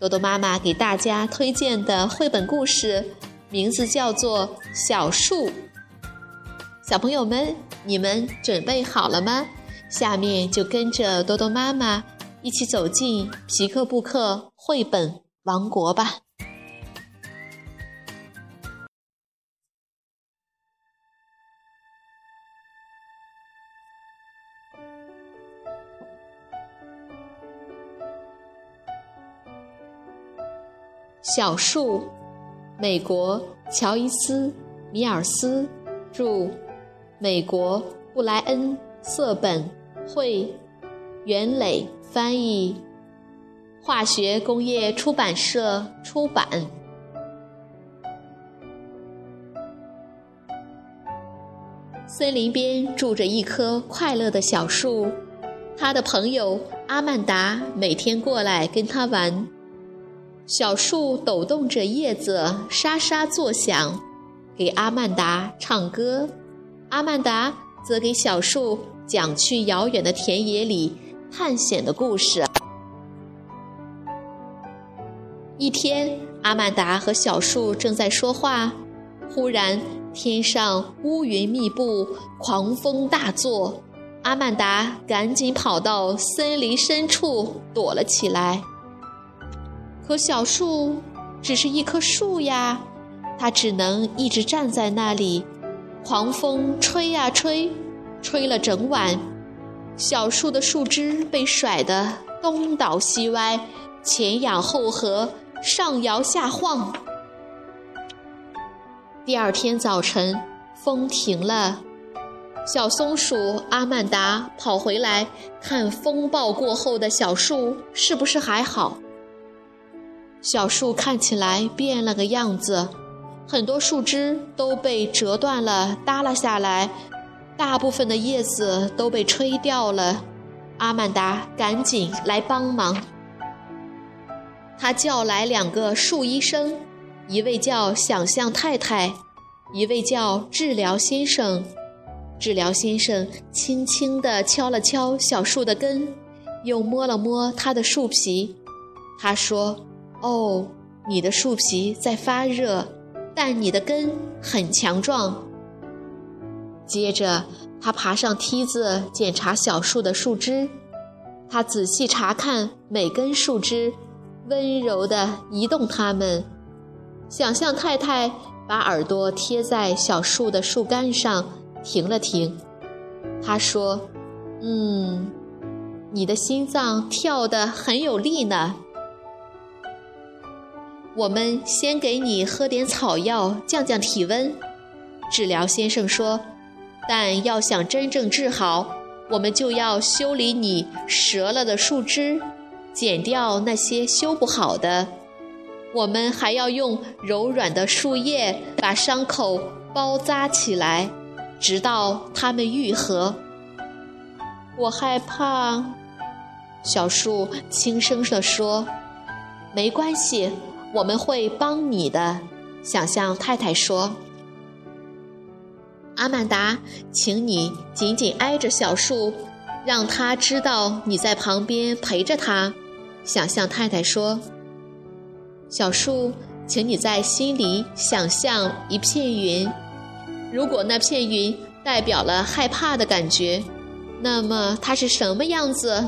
多多妈妈给大家推荐的绘本故事名字叫做《小树》。小朋友们，你们准备好了吗？下面就跟着多多妈妈一起走进皮克布克绘本王国吧。小树，美国乔伊斯·米尔斯著。美国布莱恩·瑟本绘，袁磊翻译，化学工业出版社出版。森林边住着一棵快乐的小树，他的朋友阿曼达每天过来跟他玩。小树抖动着叶子，沙沙作响，给阿曼达唱歌。阿曼达则给小树讲去遥远的田野里探险的故事。一天，阿曼达和小树正在说话，忽然天上乌云密布，狂风大作。阿曼达赶紧跑到森林深处躲了起来。可小树只是一棵树呀，它只能一直站在那里。狂风吹呀吹，吹了整晚，小树的树枝被甩得东倒西歪，前仰后合，上摇下晃。第二天早晨，风停了，小松鼠阿曼达跑回来看风暴过后的小树是不是还好。小树看起来变了个样子。很多树枝都被折断了，耷拉下来；大部分的叶子都被吹掉了。阿曼达赶紧来帮忙。他叫来两个树医生，一位叫想象太太，一位叫治疗先生。治疗先生轻轻地敲了敲小树的根，又摸了摸它的树皮。他说：“哦，你的树皮在发热。”但你的根很强壮。接着，他爬上梯子检查小树的树枝，他仔细查看每根树枝，温柔地移动它们。想象太太把耳朵贴在小树的树干上，停了停。她说：“嗯，你的心脏跳得很有力呢。”我们先给你喝点草药，降降体温。治疗先生说：“但要想真正治好，我们就要修理你折了的树枝，剪掉那些修不好的。我们还要用柔软的树叶把伤口包扎起来，直到它们愈合。”我害怕，小树轻声地说：“没关系。”我们会帮你的，想象太太说：“阿曼达，请你紧紧挨着小树，让他知道你在旁边陪着他。”想象太太说：“小树，请你在心里想象一片云，如果那片云代表了害怕的感觉，那么它是什么样子？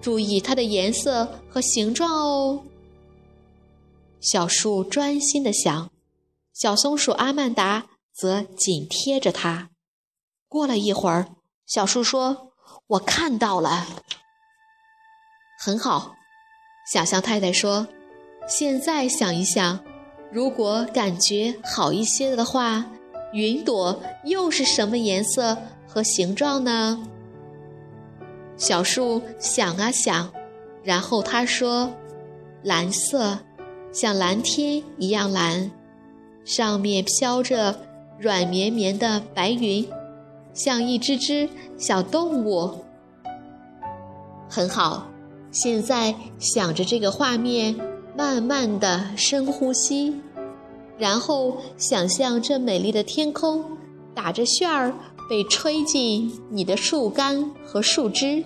注意它的颜色和形状哦。”小树专心地想，小松鼠阿曼达则紧贴着它。过了一会儿，小树说：“我看到了，很好。”想象太太说：“现在想一想，如果感觉好一些的话，云朵又是什么颜色和形状呢？”小树想啊想，然后他说：“蓝色。”像蓝天一样蓝，上面飘着软绵绵的白云，像一只只小动物。很好，现在想着这个画面，慢慢的深呼吸，然后想象这美丽的天空打着旋儿被吹进你的树干和树枝。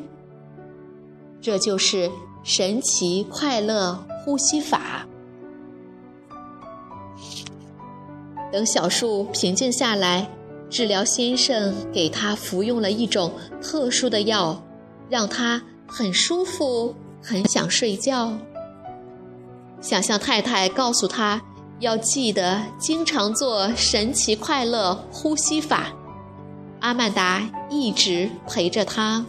这就是神奇快乐呼吸法。等小树平静下来，治疗先生给他服用了一种特殊的药，让他很舒服，很想睡觉。想象太太告诉他要记得经常做神奇快乐呼吸法。阿曼达一直陪着他。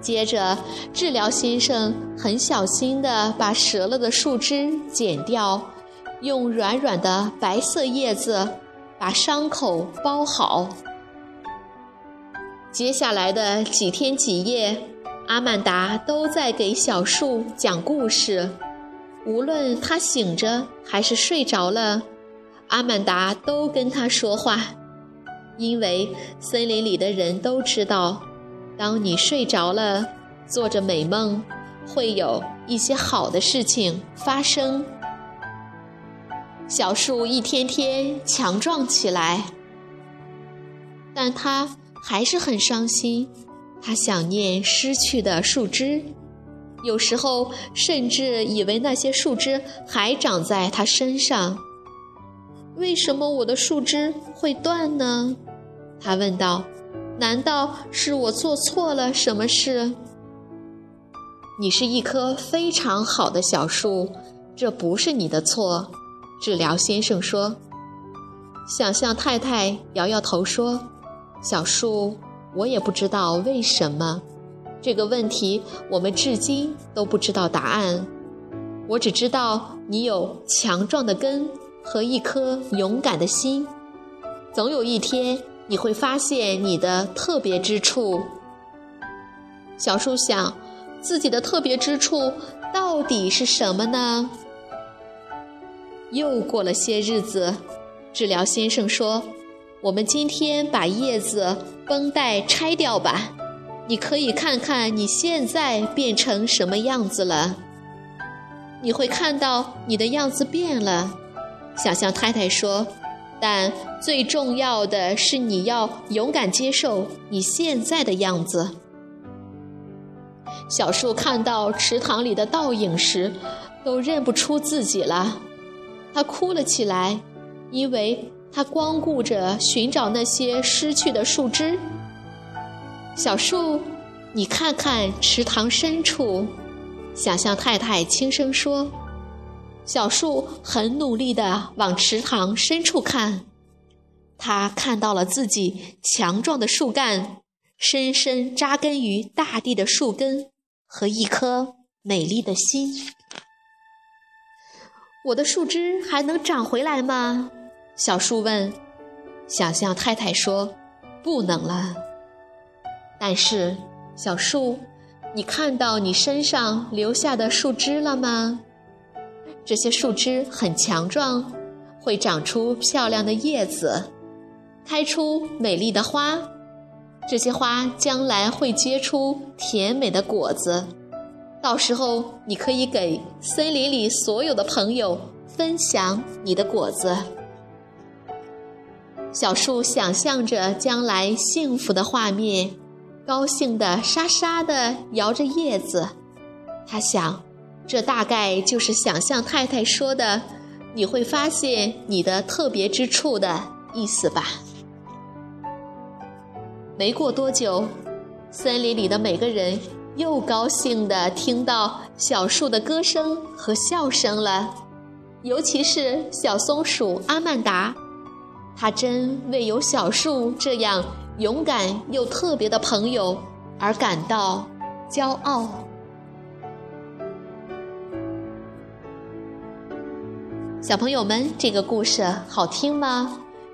接着，治疗先生很小心地把折了的树枝剪掉，用软软的白色叶子把伤口包好。接下来的几天几夜，阿曼达都在给小树讲故事，无论他醒着还是睡着了，阿曼达都跟他说话，因为森林里的人都知道。当你睡着了，做着美梦，会有一些好的事情发生。小树一天天强壮起来，但它还是很伤心。它想念失去的树枝，有时候甚至以为那些树枝还长在它身上。为什么我的树枝会断呢？他问道。难道是我做错了什么事？你是一棵非常好的小树，这不是你的错。治疗先生说。想象太太摇摇头说：“小树，我也不知道为什么。这个问题我们至今都不知道答案。我只知道你有强壮的根和一颗勇敢的心。总有一天。”你会发现你的特别之处。小树想，自己的特别之处到底是什么呢？又过了些日子，治疗先生说：“我们今天把叶子绷带拆掉吧，你可以看看你现在变成什么样子了。你会看到你的样子变了。”想象太太说。但最重要的是，你要勇敢接受你现在的样子。小树看到池塘里的倒影时，都认不出自己了，他哭了起来，因为他光顾着寻找那些失去的树枝。小树，你看看池塘深处，想象太太轻声说。小树很努力地往池塘深处看，他看到了自己强壮的树干，深深扎根于大地的树根和一颗美丽的心。我的树枝还能长回来吗？小树问。想象太太说：“不能了。”但是，小树，你看到你身上留下的树枝了吗？这些树枝很强壮，会长出漂亮的叶子，开出美丽的花。这些花将来会结出甜美的果子，到时候你可以给森林里所有的朋友分享你的果子。小树想象着将来幸福的画面，高兴地沙沙地摇着叶子。他想。这大概就是想象太太说的“你会发现你的特别之处”的意思吧。没过多久，森林里的每个人又高兴地听到小树的歌声和笑声了，尤其是小松鼠阿曼达，它真为有小树这样勇敢又特别的朋友而感到骄傲。小朋友们，这个故事好听吗？